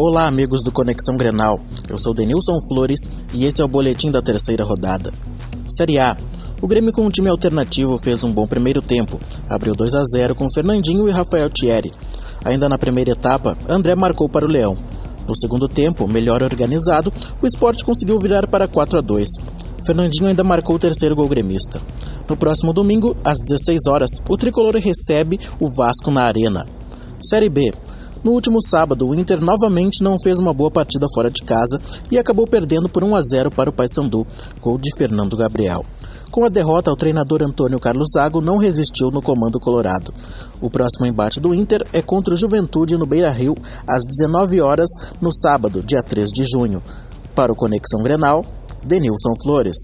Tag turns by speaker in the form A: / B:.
A: Olá, amigos do Conexão Grenal. Eu sou Denilson Flores e esse é o boletim da terceira rodada. Série A. O Grêmio com um time alternativo fez um bom primeiro tempo. Abriu 2 a 0 com Fernandinho e Rafael Thierry. Ainda na primeira etapa, André marcou para o Leão. No segundo tempo, melhor organizado, o esporte conseguiu virar para 4 a 2. Fernandinho ainda marcou o terceiro gol gremista. No próximo domingo, às 16 horas, o tricolor recebe o Vasco na Arena. Série B. No último sábado, o Inter novamente não fez uma boa partida fora de casa e acabou perdendo por 1 a 0 para o Paysandu, gol de Fernando Gabriel. Com a derrota, o treinador Antônio Carlos Zago não resistiu no comando colorado. O próximo embate do Inter é contra o Juventude no Beira-Rio, às 19 horas, no sábado, dia 3 de junho. Para o Conexão Grenal, Denilson Flores.